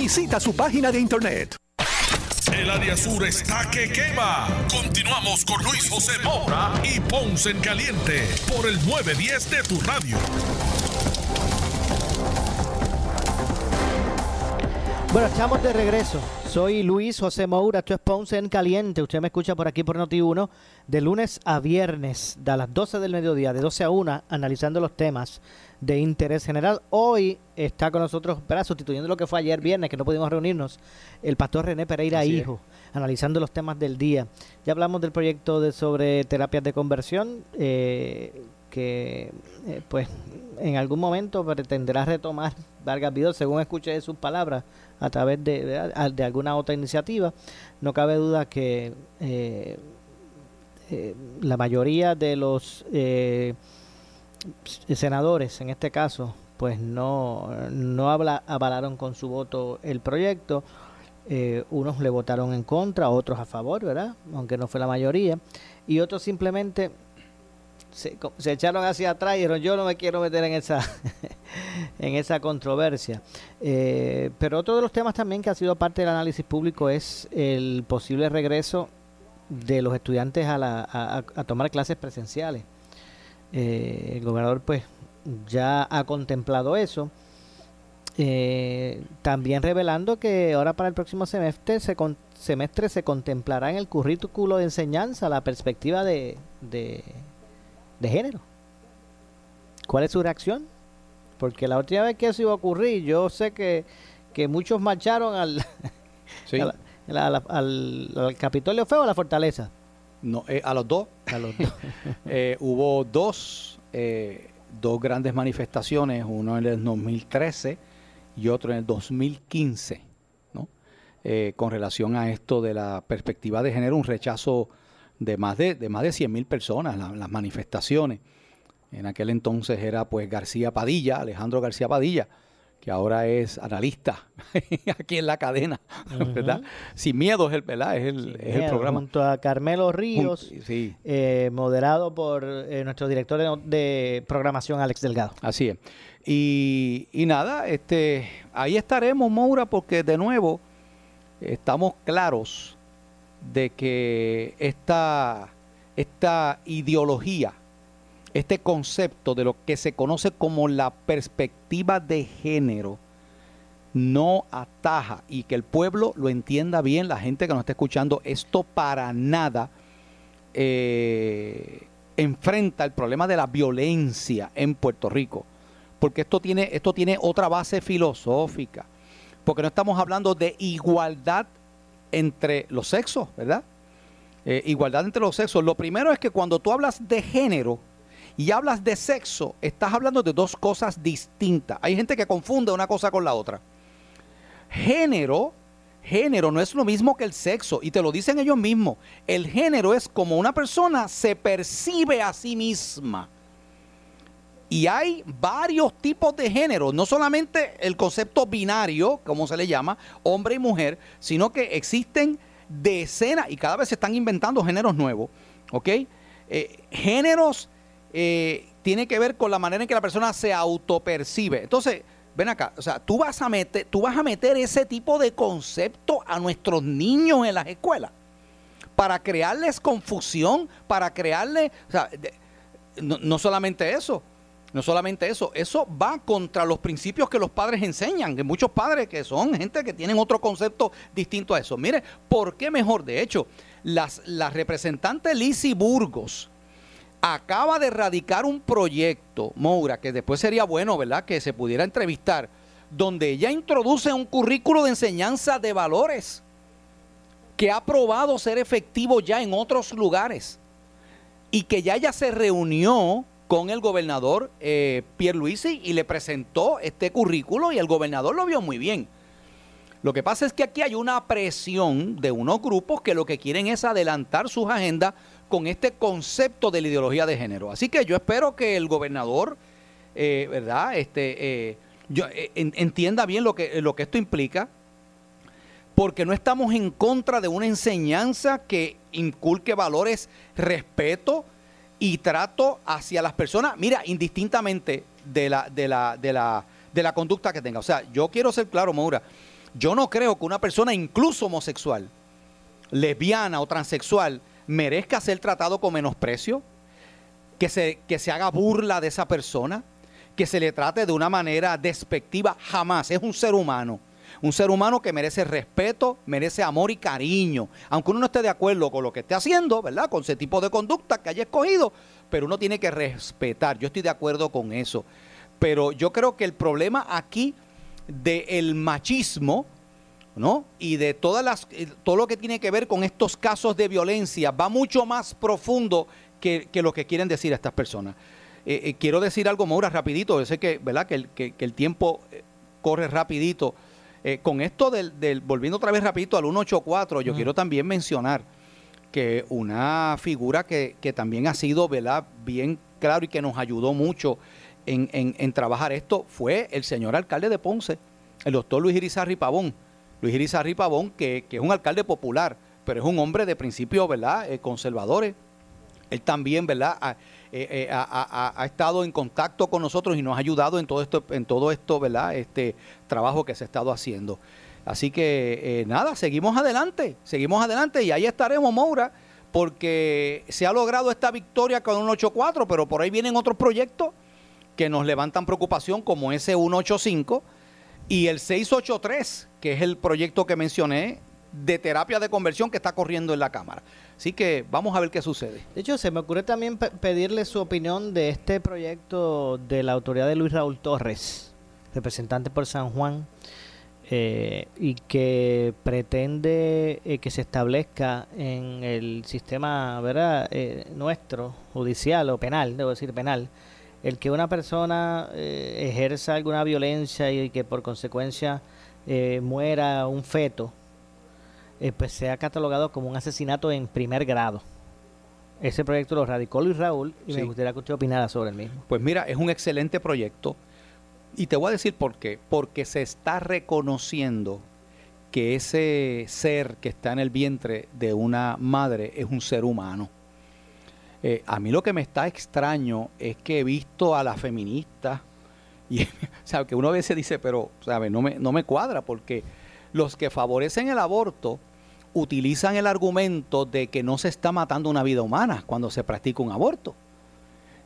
Visita su página de internet. El área sur está que quema. Continuamos con Luis José Moura y Ponce en Caliente por el 910 de tu radio. Bueno, estamos de regreso. Soy Luis José Moura, esto es Ponce en Caliente. Usted me escucha por aquí por Noti1 de lunes a viernes, de a las 12 del mediodía, de 12 a 1, analizando los temas de interés general. Hoy está con nosotros, ¿verdad? sustituyendo lo que fue ayer viernes, que no pudimos reunirnos, el pastor René Pereira Así es. Hijo. analizando los temas del día. Ya hablamos del proyecto de sobre terapias de conversión, eh, que eh, pues en algún momento pretenderá retomar Vargas Vidal, según escuché sus palabras, a través de, de, alguna otra iniciativa. No cabe duda que eh, eh, la mayoría de los eh, senadores, en este caso, pues no, no habla, avalaron con su voto el proyecto. Eh, unos le votaron en contra, otros a favor, ¿verdad? Aunque no fue la mayoría. Y otros simplemente se, echaron hacia atrás y yo no me quiero meter en esa, en esa controversia. Eh, pero otro de los temas también que ha sido parte del análisis público es el posible regreso de los estudiantes a, la, a, a tomar clases presenciales. Eh, el gobernador pues ya ha contemplado eso. Eh, también revelando que ahora para el próximo semestre se, con, semestre se contemplará en el currículo de enseñanza la perspectiva de, de género. ¿Cuál es su reacción? Porque la última vez que eso iba a ocurrir, yo sé que, que muchos marcharon al, Sí. al, al Capitolio Feo o a la Fortaleza. No, eh, a los dos. A los dos. Eh, hubo dos, eh, dos grandes manifestaciones, uno en el 2013 y otro en el 2015, ¿no? Eh, con relación a esto de la perspectiva de género, un rechazo de más de, de más de 100 mil personas, la- las manifestaciones. En aquel entonces era pues García Padilla, Alejandro García Padilla, que ahora es analista aquí en la cadena, ¿verdad? Sin miedo es el, ¿verdad? Es el, es el programa. Junto a Carmelo Ríos, Jun- sí. eh, moderado por eh, nuestro director de, de programación, Alex Delgado. Así es. Y, y nada, este, ahí estaremos, Moura, porque de nuevo estamos claros de que esta, esta ideología, este concepto de lo que se conoce como la perspectiva de género, no ataja y que el pueblo lo entienda bien, la gente que nos está escuchando, esto para nada eh, enfrenta el problema de la violencia en Puerto Rico, porque esto tiene, esto tiene otra base filosófica, porque no estamos hablando de igualdad entre los sexos, ¿verdad? Eh, igualdad entre los sexos. Lo primero es que cuando tú hablas de género y hablas de sexo, estás hablando de dos cosas distintas. Hay gente que confunde una cosa con la otra. Género, género no es lo mismo que el sexo, y te lo dicen ellos mismos. El género es como una persona se percibe a sí misma. Y hay varios tipos de género, no solamente el concepto binario, como se le llama, hombre y mujer, sino que existen decenas y cada vez se están inventando géneros nuevos, ¿ok? Eh, géneros eh, tiene que ver con la manera en que la persona se autopercibe. Entonces, ven acá, o sea, tú vas a meter, tú vas a meter ese tipo de concepto a nuestros niños en las escuelas para crearles confusión, para crearles, o sea, no, no solamente eso, no solamente eso, eso va contra los principios que los padres enseñan, de muchos padres que son gente que tienen otro concepto distinto a eso. Mire, ¿por qué mejor? De hecho, las, la representante Lizzie Burgos acaba de erradicar un proyecto, Moura, que después sería bueno, ¿verdad?, que se pudiera entrevistar, donde ella introduce un currículo de enseñanza de valores que ha probado ser efectivo ya en otros lugares y que ya ella se reunió con el gobernador eh, Pierluisi y le presentó este currículo y el gobernador lo vio muy bien. Lo que pasa es que aquí hay una presión de unos grupos que lo que quieren es adelantar sus agendas con este concepto de la ideología de género. Así que yo espero que el gobernador, eh, ¿verdad? Este, eh, yo, eh, en- entienda bien lo que, lo que esto implica, porque no estamos en contra de una enseñanza que inculque valores, respeto y trato hacia las personas, mira, indistintamente de la, de la, de la, de la conducta que tenga. O sea, yo quiero ser claro, Maura, yo no creo que una persona, incluso homosexual, lesbiana o transexual, merezca ser tratado con menosprecio, que se, que se haga burla de esa persona, que se le trate de una manera despectiva, jamás. Es un ser humano. Un ser humano que merece respeto, merece amor y cariño. Aunque uno no esté de acuerdo con lo que esté haciendo, ¿verdad? Con ese tipo de conducta que haya escogido, pero uno tiene que respetar. Yo estoy de acuerdo con eso. Pero yo creo que el problema aquí del machismo ¿no? Y de todas las, eh, todo lo que tiene que ver con estos casos de violencia va mucho más profundo que, que lo que quieren decir estas personas. Eh, eh, quiero decir algo, Maura, rapidito. Yo sé que, ¿verdad? que, el, que, que el tiempo corre rapidito. Eh, con esto del, del- volviendo otra vez rapidito al 184, yo quiero también mencionar que una figura que, que también ha sido ¿verdad? bien claro y que nos ayudó mucho en, en- en trabajar esto fue el señor alcalde de Ponce, el doctor Luis Irizarri Pavón. Luis Irizarri Pavón, que, que es un alcalde popular, pero es un hombre de principios ¿verdad? Eh, conservadores. Él también, ¿verdad? Eh, eh, ha estado en contacto con nosotros y nos ha ayudado en todo esto, en todo esto, ¿verdad? Este trabajo que se ha estado haciendo. Así que eh, nada, seguimos adelante, seguimos adelante y ahí estaremos, Moura, porque se ha logrado esta victoria con un 8-4, pero por ahí vienen otros proyectos que nos levantan preocupación, como ese 185 y el 683, que es el proyecto que mencioné de terapia de conversión que está corriendo en la Cámara. Así que vamos a ver qué sucede. De hecho, se me ocurre también pe- pedirle su opinión de este proyecto de la autoridad de Luis Raúl Torres, representante por San Juan, eh, y que pretende eh, que se establezca en el sistema ¿verdad? Eh, nuestro, judicial o penal, debo decir penal, el que una persona eh, ejerza alguna violencia y que por consecuencia eh, muera un feto, eh, pues sea catalogado como un asesinato en primer grado. Ese proyecto lo radicó Luis Raúl y Sí. me gustaría que usted opinara sobre el mismo. Pues mira, es un excelente proyecto. Y te voy a decir por qué. Porque se está reconociendo que ese ser que está en el vientre de una madre es un ser humano. Eh, a mí lo que me está extraño es que he visto a las feministas, y, o sea, que uno a veces dice, pero, ¿sabe? No, me, no me cuadra, porque los que favorecen el aborto utilizan el argumento de que no se está matando una vida humana cuando se practica un aborto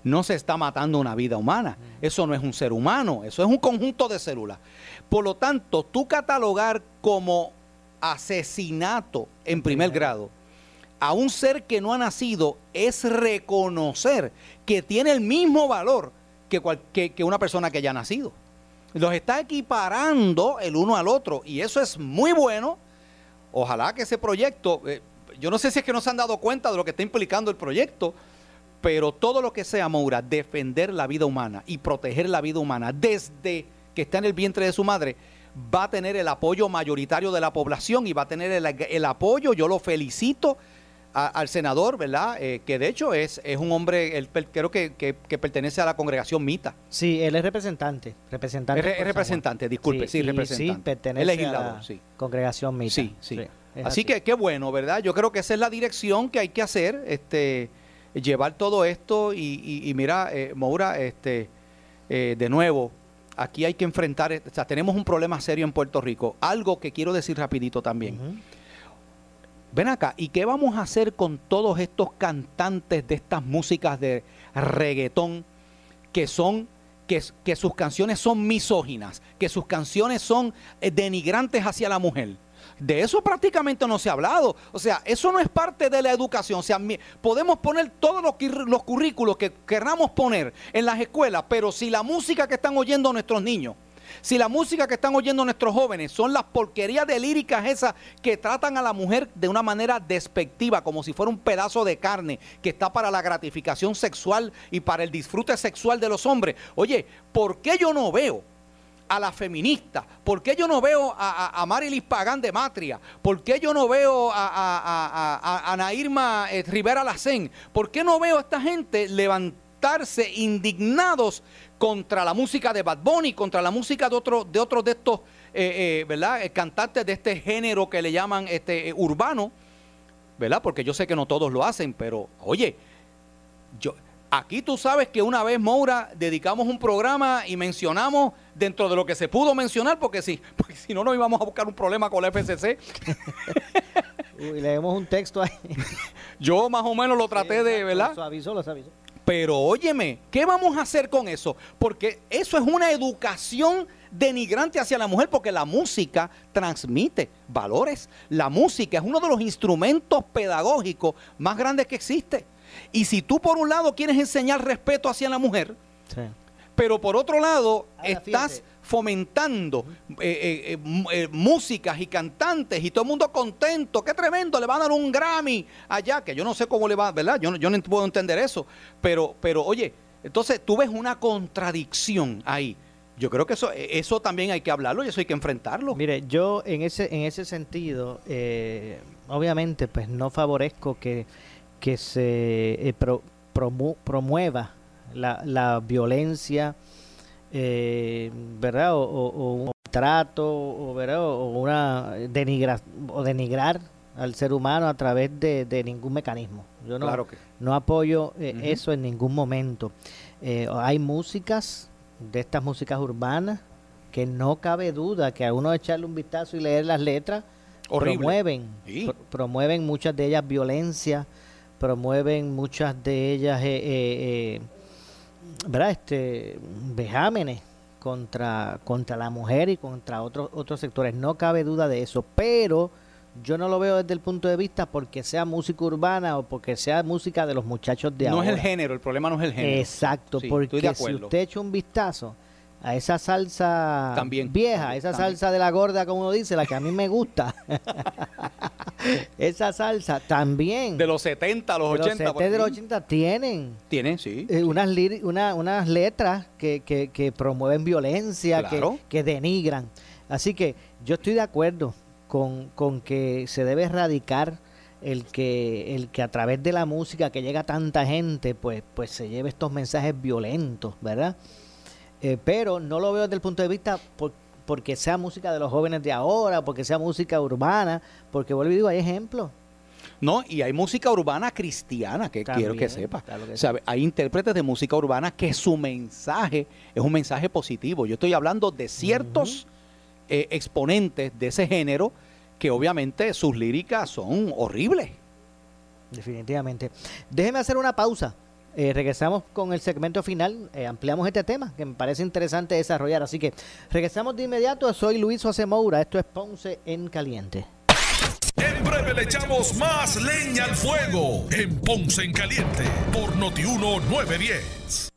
no se está matando una vida humana. Eso no es un ser humano, eso es un conjunto de células. Por lo tanto, tú catalogar como asesinato en primer grado a un ser que no ha nacido es reconocer que tiene el mismo valor que, cual- que- que una persona que ya ha nacido. Los está equiparando el uno al otro y eso es muy bueno. Ojalá que ese proyecto, eh, yo no sé si es que no se han dado cuenta de lo que está implicando el proyecto, pero todo lo que sea, Moura, defender la vida humana y proteger la vida humana desde que está en el vientre de su madre, va a tener el apoyo mayoritario de la población y va a tener el, el apoyo, yo lo felicito a- al senador, ¿verdad? Eh, que de hecho es, es un hombre, él creo que, que- que pertenece a la congregación Mita. Sí, él es representante. representante Es representante, disculpe, sí, representante. Sí, pertenece legislador, a la sí. congregación Mita. Sí, sí. Así que qué bueno, ¿verdad? Yo creo que esa es la dirección que hay que hacer, este, llevar todo esto y, y- y mira, eh, Moura, este, eh, de nuevo, aquí hay que enfrentar, o sea, tenemos un problema serio en Puerto Rico. Algo que quiero decir rapidito también. Ven acá, ¿y qué vamos a hacer con todos estos cantantes de estas músicas de reggaetón que son que, sus canciones son misóginas, que sus canciones son eh, denigrantes hacia la mujer? De eso prácticamente no se ha hablado. O sea, eso no es parte de la educación. O sea, podemos poner todos los, los currículos que queramos poner en las escuelas, pero si la música que están oyendo nuestros niños, si la música que están oyendo nuestros jóvenes son las porquerías de líricas esas que tratan a la mujer de una manera despectiva, como si fuera un pedazo de carne que está para la gratificación sexual y para el disfrute sexual de los hombres. Oye, ¿por qué yo no veo a la feminista? ¿Por qué yo no veo a, a, Marilis Pagán de Matria? ¿Por qué yo no veo a, a, a- a- a Ana Irma eh, Rivera Lacén? ¿Por qué no veo a esta gente levantarse indignados contra la música de Bad Bunny, contra la música de otros de, otros de estos eh, eh, ¿verdad? Eh, cantantes de este género que le llaman este, eh, urbano? ¿Verdad? Porque yo sé que no todos lo hacen, pero oye, yo, aquí tú sabes que una vez, Moura, dedicamos un programa y mencionamos dentro de lo que se pudo mencionar, porque si, porque si no nos íbamos a buscar un problema con la FCC. Uy, leemos un texto ahí. Yo más o menos lo traté de, ¿verdad? Lo suavizó, lo suavizó. Pero óyeme, ¿qué vamos a hacer con eso? Porque eso es una educación denigrante hacia la mujer, porque la música transmite valores. La música es uno de los instrumentos pedagógicos más grandes que existe. Y si tú por un lado quieres enseñar respeto hacia la mujer, Pero por otro lado, Ahora, estás fíjate. Fomentando eh, eh, eh, músicas y cantantes y todo el mundo contento. Qué tremendo, le van a dar un Grammy allá, que yo no sé cómo le va, ¿verdad? Yo, yo no puedo entender eso. Pero, pero oye, entonces tú ves una contradicción ahí. Yo creo que eso, eso también hay que hablarlo y eso hay que enfrentarlo. Mire, yo en ese en ese sentido, obviamente, pues no favorezco que, que se pro- promu- promueva la, la violencia, eh, ¿verdad? O, o- o un trato, o, ¿verdad? O una denigra, o denigrar al ser humano a través de, de ningún mecanismo. Yo no, Claro que- no apoyo eh, eso en ningún momento. Eh, hay músicas, de estas músicas urbanas, que no cabe duda que a uno echarle un vistazo y leer las letras, Horrible. promueven, Sí. pr- promueven muchas de ellas violencia, promueven muchas de ellas, eh, eh, eh, ¿verdad? Este, vejámenes contra, contra la mujer y contra otros otros sectores. No cabe duda de eso, pero yo no lo veo desde el punto de vista porque sea música urbana o porque sea música de los muchachos de no ahora. es el género, el problema no es el género. Exacto, Sí, porque si usted echa un vistazo a esa salsa También, vieja, también, esa también. salsa de la gorda, como uno dice, la que a mí me gusta, esa salsa también. De los 70 a los de los 80. por 70 de los ahí. 80 tienen Tienen, sí. eh, unas, una- unas letras que, que- que promueven violencia, que- que, denigran. Así que yo estoy de acuerdo con, con que se debe erradicar el que, el que a través de la música que llega a tanta gente, pues, pues se lleve estos mensajes violentos, ¿verdad? Eh, pero no lo veo desde el punto de vista por- porque sea música de los jóvenes de ahora, porque sea música urbana, porque vuelvo y digo, hay ejemplos. No, y hay música urbana cristiana, que También, quiero que sepa. claro que O sea, hay intérpretes de música urbana que su mensaje es un mensaje positivo. Yo estoy hablando de ciertos eh, exponentes de ese género que obviamente sus líricas son horribles. Definitivamente. Déjeme hacer una pausa. Eh, regresamos con el segmento final. Eh, ampliamos este tema que me parece interesante desarrollar. Así que regresamos de inmediato. Soy Luis José. Esto es Ponce en Caliente. En breve le echamos más leña al fuego en Ponce en Caliente por Notiuno 910.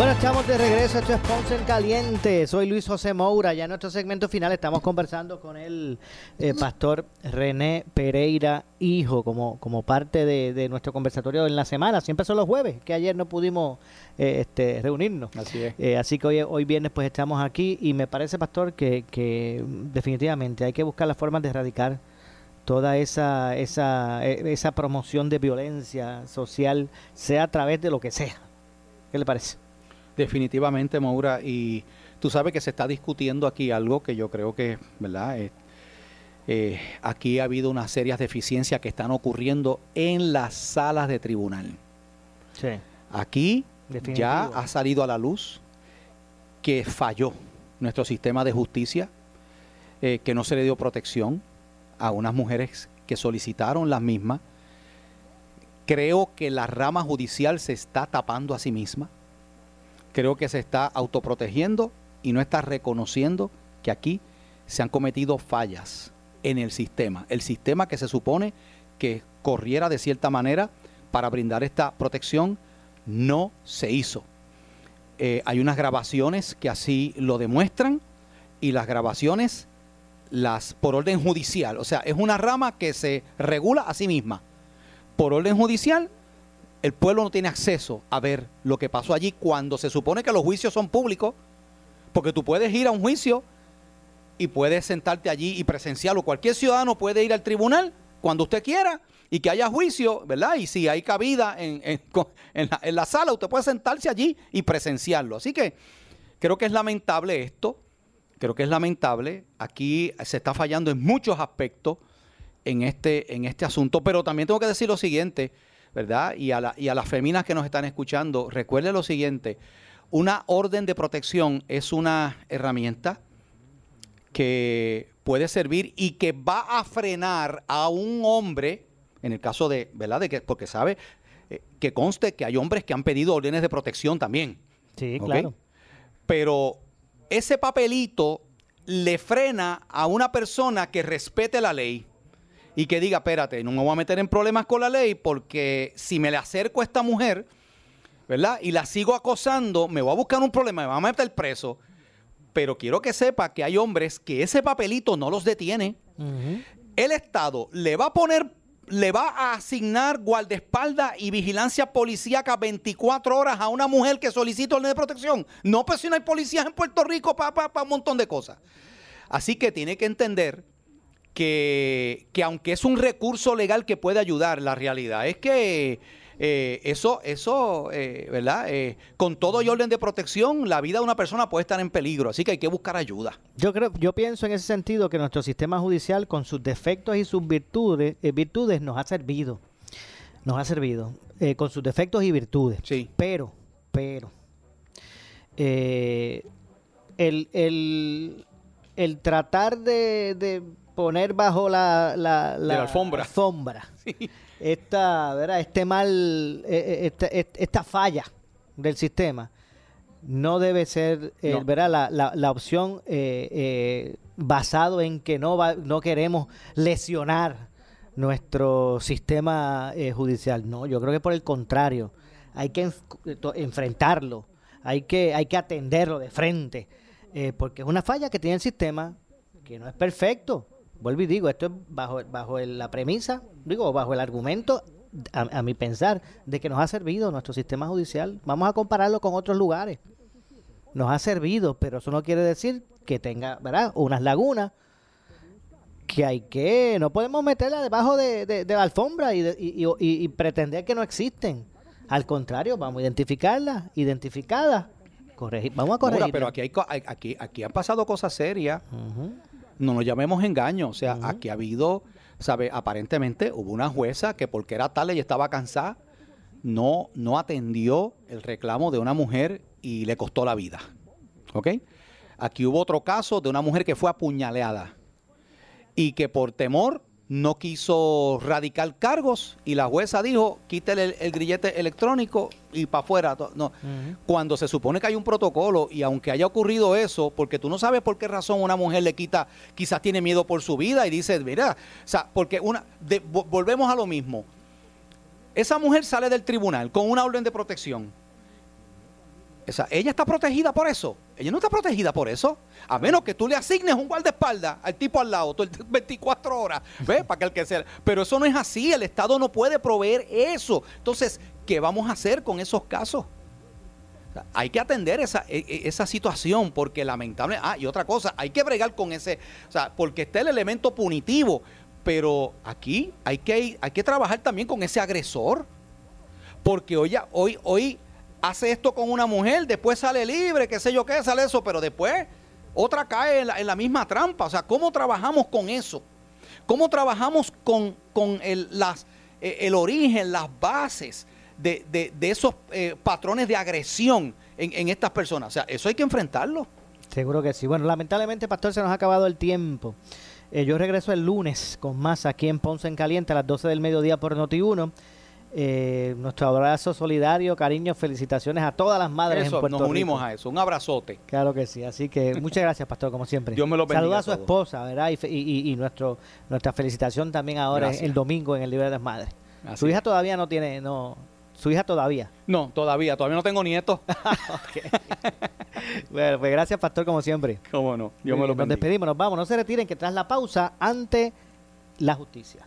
Bueno, estamos de regreso. Esto es Ponce en Caliente. Soy Luis José Moura. Ya en nuestro segmento final estamos conversando con el eh, pastor René Pereira, hijo, como, como parte de, de nuestro conversatorio en la semana. Siempre son los jueves, que ayer no pudimos eh, este, reunirnos. Así es. Eh, así que hoy, hoy viernes pues estamos aquí y me parece, pastor, que, que definitivamente hay que buscar las formas de erradicar toda esa, esa, eh, esa promoción de violencia social, sea a través de lo que sea. ¿Qué le parece? Definitivamente, Maura, y tú sabes que se está discutiendo aquí algo que yo creo que, ¿verdad? Eh, eh, aquí ha habido unas serias deficiencias que están ocurriendo en las salas de tribunal. Sí. Aquí Definitivo. ya ha salido a la luz que falló nuestro sistema de justicia, eh, que no se le dio protección a unas mujeres que solicitaron las mismas. Creo que la rama judicial se está tapando a sí misma. Creo que se está autoprotegiendo y no está reconociendo que aquí se han cometido fallas en el sistema. El sistema que se supone que corriera de cierta manera para brindar esta protección. No se hizo. Eh, hay unas grabaciones que así lo demuestran y las grabaciones las por orden judicial, o sea, es una rama que se regula a sí misma. Por orden judicial, el pueblo no tiene acceso a ver lo que pasó allí cuando se supone que los juicios son públicos, porque tú puedes ir a un juicio y puedes sentarte allí y presenciarlo. Cualquier ciudadano puede ir al tribunal cuando usted quiera y que haya juicio, ¿verdad? Y si hay cabida en, la, en la sala, usted puede sentarse allí y presenciarlo. Así que creo que es lamentable esto, creo que es lamentable. Aquí se está fallando en muchos aspectos en este, en este asunto, pero también tengo que decir lo siguiente, ¿verdad? Y a, la- y a las feminas que nos están escuchando, recuerde lo siguiente, una orden de protección es una herramienta que puede servir y que va a frenar a un hombre, en el caso de, ¿verdad? De que, porque sabe eh, que conste que hay hombres que han pedido órdenes de protección también. Sí, claro. Pero ese papelito le frena a una persona que respete la ley y que diga, espérate, no me voy a meter en problemas con la ley porque si me le acerco a esta mujer, ¿verdad? Y la sigo acosando, me voy a buscar un problema, me va a meter preso. Pero quiero que sepa que hay hombres que ese papelito no los detiene. El Estado le va a poner, le va a asignar guardaespaldas y vigilancia policíaca 24 horas a una mujer que solicita orden de protección. No, pues si no hay policías en Puerto Rico para un montón de cosas. Así que tiene que entender que, que aunque es un recurso legal que puede ayudar, la realidad es que eh, eso, eso eh, ¿verdad? Eh, con todo y orden de protección, la vida de una persona puede estar en peligro, así que hay que buscar ayuda. Yo creo, yo pienso en ese sentido que nuestro sistema judicial, con sus defectos y sus virtudes, virtudes nos ha servido, nos ha servido, con sus defectos y virtudes. Sí. Pero, pero, eh, el, el, el tratar de, de poner bajo la, la, De la alfombra. alfombra esta, ¿verdad? este mal, eh, eh, esta, est- esta falla del sistema no debe ser eh, No. ¿verdad? La, la- la opción eh, eh, basado en que no, va- no queremos lesionar nuestro sistema eh, judicial. No, yo creo que por el contrario, hay que enf- enfrentarlo, hay que, hay que atenderlo de frente, eh, porque es una falla que tiene el sistema, que no es perfecto. Vuelvo y digo, esto es bajo, bajo el- la premisa, digo, bajo el argumento, a, a mi pensar, de que nos ha servido nuestro sistema judicial. Vamos a compararlo con otros lugares. Nos ha servido, pero eso no quiere decir que tenga, ¿verdad? Unas lagunas que hay que, no podemos meterla debajo de, de- de la alfombra y, de- y- y- pretender que no existen. Al contrario, vamos a identificarlas, identificadas, corregir, vamos a corregir. pero aquí, hay, aquí, aquí han pasado cosas serias. No nos llamemos engaño. O sea, aquí ha habido, ¿sabe? Aparentemente hubo una jueza que porque era tarde y estaba cansada, no, no atendió el reclamo de una mujer y le costó la vida. ¿Ok? Aquí hubo otro caso de una mujer que fue apuñaleada y que por temor no quiso radicar cargos y la jueza dijo, quítele el, el grillete electrónico y para afuera. No. Cuando se supone que hay un protocolo y aunque haya ocurrido eso, porque tú no sabes por qué razón una mujer le quita, quizás tiene miedo por su vida y dice, mira, o sea, porque una, de- vo- volvemos a lo mismo. Esa mujer sale del tribunal con una orden de protección. Esa, ella está protegida por eso. Ella no está protegida por eso. A menos que tú le asignes un guardaespaldas al tipo al lado todo el 24 horas. ¿Ves? Para que el que sea. Pero eso no es así. El Estado no puede proveer eso. Entonces, ¿qué vamos a hacer con esos casos? O sea, hay que atender esa, e- e- esa situación porque lamentable. Ah, y otra cosa, hay que bregar con ese. O sea, porque está el elemento punitivo. Pero aquí hay que, hay que trabajar también con ese agresor. Porque hoy, hoy, hoy hace esto con una mujer, después sale libre, qué sé yo qué, sale eso, pero después otra cae en la, misma trampa. O sea, ¿cómo trabajamos con eso? ¿Cómo trabajamos con, con el, las, eh, el origen, las bases de, de- esos eh, patrones de agresión en, en estas personas? O sea, eso hay que enfrentarlo. Seguro que sí. Bueno, lamentablemente, Pastor, se nos ha acabado el tiempo. Eh, yo regreso el lunes con más aquí en Ponce en Caliente a las 12 del mediodía por Noti1. Eh, nuestro abrazo solidario, cariño, felicitaciones a todas las madres Eso, en Puerto nos unimos Rico. a eso. Un abrazote. Claro que sí, así que muchas gracias, pastor, como siempre. Dios me lo bendiga Saluda a a su todos. esposa, ¿verdad? Y, y- nuestro, nuestra felicitación también ahora Gracias. el domingo en el Libre de las Madres. Así su hija es. todavía no tiene, no, su hija todavía. No, todavía, todavía no tengo nietos. Bueno, pues gracias, pastor, como siempre. Cómo no, Dios me lo Nos bendiga. despedimos, nos vamos, no se retiren, que tras la pausa, ante la justicia.